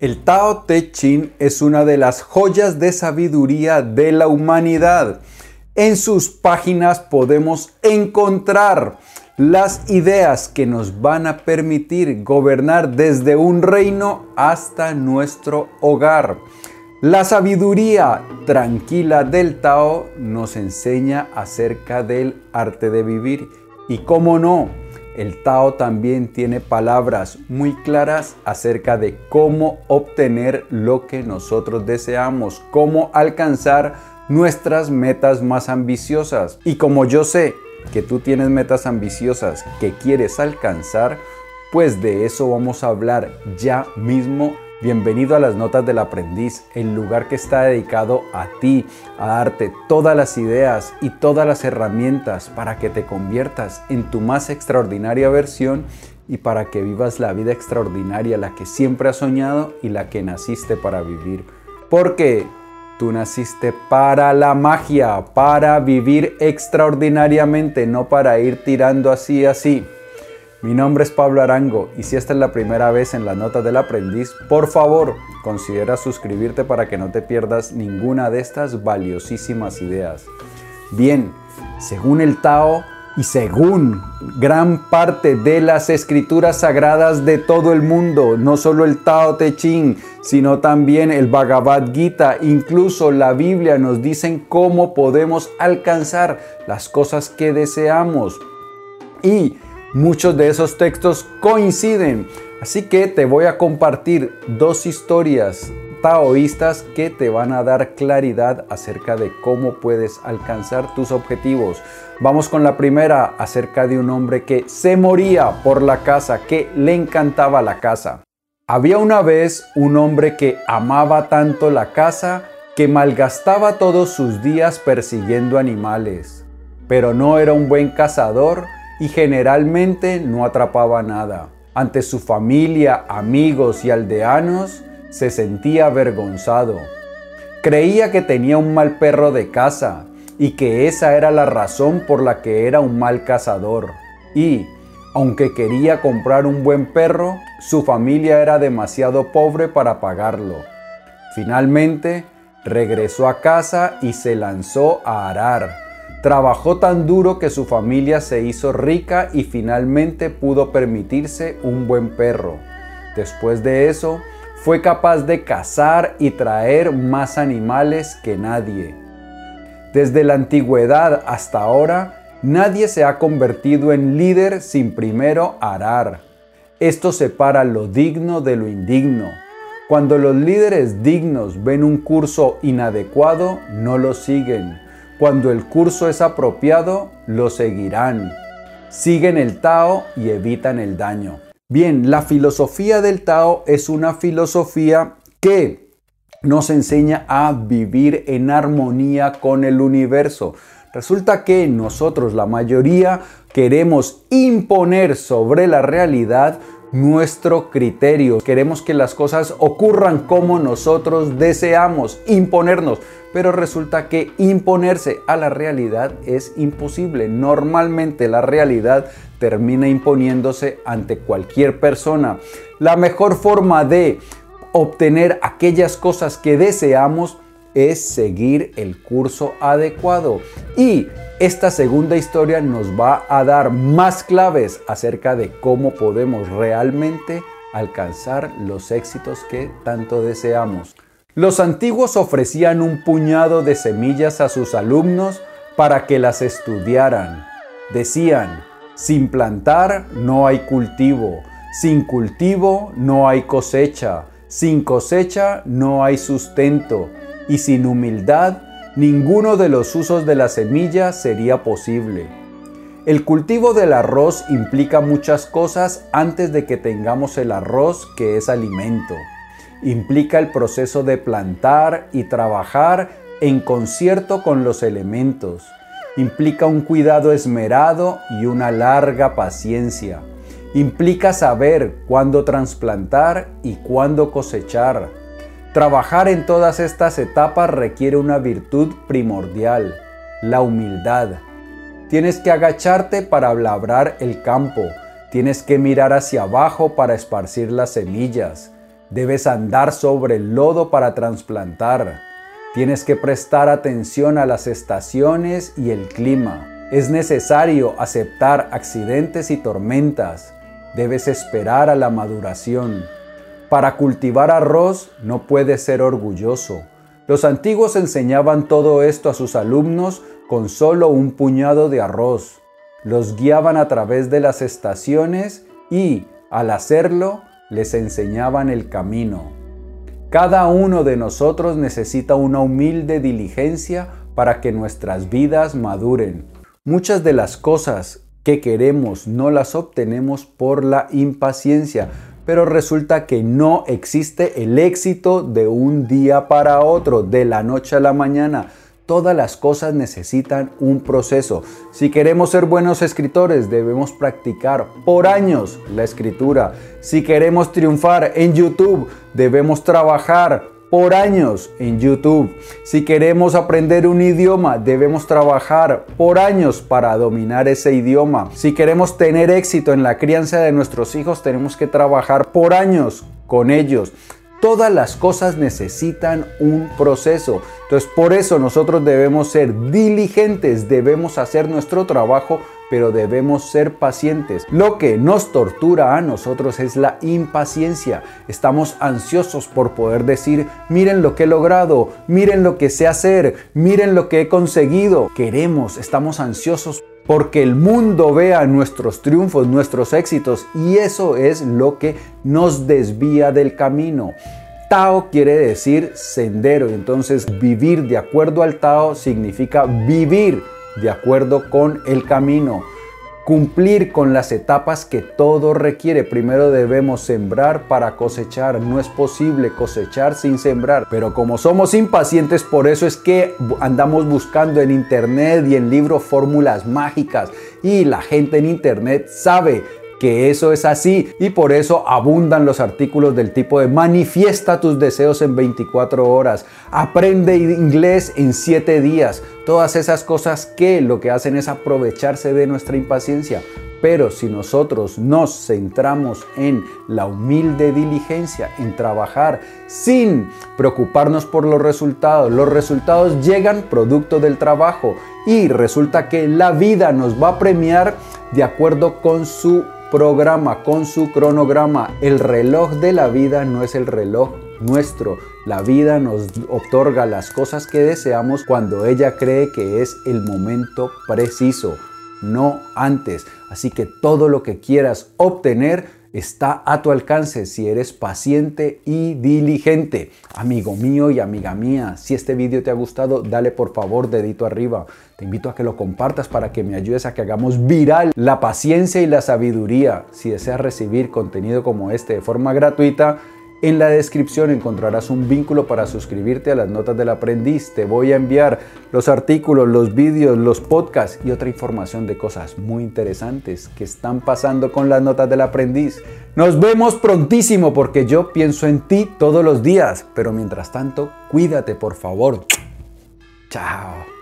El Tao Te Ching es una de las joyas de sabiduría de la humanidad. En sus páginas podemos encontrar las ideas que nos van a permitir gobernar desde un reino hasta nuestro hogar. La sabiduría tranquila del Tao nos enseña acerca del arte de vivir y cómo no, el Tao también tiene palabras muy claras acerca de cómo obtener lo que nosotros deseamos, cómo alcanzar nuestras metas más ambiciosas. Y como yo sé que tú tienes metas ambiciosas que quieres alcanzar, pues de eso vamos a hablar ya mismo Bienvenido a las Notas del Aprendiz, el lugar que está dedicado a ti, a darte todas las ideas y todas las herramientas para que te conviertas en tu más extraordinaria versión y para que vivas la vida extraordinaria, la que siempre has soñado y la que naciste para vivir. Porque tú naciste para la magia, para vivir extraordinariamente, no para ir tirando así, así. Mi nombre es Pablo Arango y si esta es la primera vez en las notas del aprendiz, por favor considera suscribirte para que no te pierdas ninguna de estas valiosísimas ideas. Bien, según el Tao y según gran parte de las escrituras sagradas de todo el mundo, no solo el Tao Te Ching, sino también el Bhagavad Gita, incluso la Biblia nos dicen cómo podemos alcanzar las cosas que deseamos. Y Muchos de esos textos coinciden, así que te voy a compartir dos historias taoístas que te van a dar claridad acerca de cómo puedes alcanzar tus objetivos. Vamos con la primera acerca de un hombre que se moría por la casa, que le encantaba la casa. Había una vez un hombre que amaba tanto la casa que malgastaba todos sus días persiguiendo animales, pero no era un buen cazador y generalmente no atrapaba nada. Ante su familia, amigos y aldeanos se sentía avergonzado. Creía que tenía un mal perro de casa y que esa era la razón por la que era un mal cazador. Y, aunque quería comprar un buen perro, su familia era demasiado pobre para pagarlo. Finalmente, regresó a casa y se lanzó a arar Trabajó tan duro que su familia se hizo rica y finalmente pudo permitirse un buen perro. Después de eso, fue capaz de cazar y traer más animales que nadie. Desde la antigüedad hasta ahora, nadie se ha convertido en líder sin primero arar. Esto separa lo digno de lo indigno. Cuando los líderes dignos ven un curso inadecuado, no lo siguen cuando el curso es apropiado, lo seguirán. Siguen el Tao y evitan el daño. Bien, la filosofía del Tao es una filosofía que nos enseña a vivir en armonía con el universo. Resulta que nosotros, la mayoría, queremos imponer sobre la realidad nuestro criterio. Queremos que las cosas ocurran como nosotros deseamos, imponernos. Pero resulta que imponerse a la realidad es imposible. Normalmente la realidad termina imponiéndose ante cualquier persona. La mejor forma de obtener aquellas cosas que deseamos es seguir el curso adecuado. Y esta segunda historia nos va a dar más claves acerca de cómo podemos realmente alcanzar los éxitos que tanto deseamos. Los antiguos ofrecían un puñado de semillas a sus alumnos para que las estudiaran. Decían, sin plantar no hay cultivo, sin cultivo no hay cosecha, sin cosecha no hay sustento, y sin humildad ninguno de los usos de la semilla sería posible. El cultivo del arroz implica muchas cosas antes de que tengamos el arroz que es alimento. Implica el proceso de plantar y trabajar en concierto con los elementos. Implica un cuidado esmerado y una larga paciencia. Implica saber cuándo trasplantar y cuándo cosechar Trabajar en todas estas etapas requiere una virtud primordial, la humildad. Tienes que agacharte para labrar el campo, tienes que mirar hacia abajo para esparcir las semillas, Debes andar sobre el lodo para trasplantar. Tienes que prestar atención a las estaciones y el clima. Es necesario aceptar accidentes y tormentas. Debes esperar a la maduración. Para cultivar arroz no puedes ser orgulloso. Los antiguos enseñaban todo esto a sus alumnos con solo un puñado de arroz. Los guiaban a través de las estaciones y, al hacerlo, les enseñaban el camino. Cada uno de nosotros necesita una humilde diligencia para que nuestras vidas maduren. Muchas de las cosas que queremos no las obtenemos por la impaciencia, pero resulta que no existe el éxito de un día para otro, de la noche a la mañana. Todas las cosas necesitan un proceso. Si queremos ser buenos escritores, debemos practicar por años la escritura. Si queremos triunfar en YouTube, debemos trabajar por años en YouTube. Si queremos aprender un idioma, debemos trabajar por años para dominar ese idioma. Si queremos tener éxito en la crianza de nuestros hijos, tenemos que trabajar por años con ellos. Todas las cosas necesitan un proceso. Entonces por eso nosotros debemos ser diligentes, debemos hacer nuestro trabajo, pero debemos ser pacientes. Lo que nos tortura a nosotros es la impaciencia. Estamos ansiosos por poder decir, miren lo que he logrado, miren lo que sé hacer, miren lo que he conseguido. Queremos, estamos ansiosos porque el mundo vea nuestros triunfos, nuestros éxitos, y eso es lo que nos desvía del camino. Tao quiere decir sendero, entonces vivir de acuerdo al Tao significa vivir de acuerdo con el camino cumplir con las etapas que todo requiere. Primero debemos sembrar para cosechar. No es posible cosechar sin sembrar. Pero como somos impacientes, por eso es que andamos buscando en internet y en libros fórmulas mágicas. Y la gente en internet sabe que eso es así. Y por eso abundan los artículos del tipo de manifiesta tus deseos en 24 horas, aprende inglés en 7 días, todas esas cosas que lo que hacen es aprovecharse de nuestra impaciencia. Pero si nosotros nos centramos en la humilde diligencia, en trabajar sin preocuparnos por los resultados, los resultados llegan producto del trabajo y resulta que la vida nos va a premiar de acuerdo con su programa, con su cronograma. El reloj de la vida no es el reloj nuestro. La vida nos otorga las cosas que deseamos cuando ella cree que es el momento preciso, no antes. Así que todo lo que quieras obtener, está a tu alcance si eres paciente y diligente. Amigo mío y amiga mía, si este video te ha gustado, dale por favor dedito arriba. Te invito a que lo compartas para que me ayudes a que hagamos viral la paciencia y la sabiduría. Si deseas recibir contenido como este de forma gratuita, en la descripción encontrarás un vínculo para suscribirte a las notas del aprendiz. Te voy a enviar los artículos, los vídeos, los podcasts y otra información de cosas muy interesantes que están pasando con las notas del aprendiz. Nos vemos prontísimo porque yo pienso en ti todos los días. Pero mientras tanto, cuídate por favor. Chao.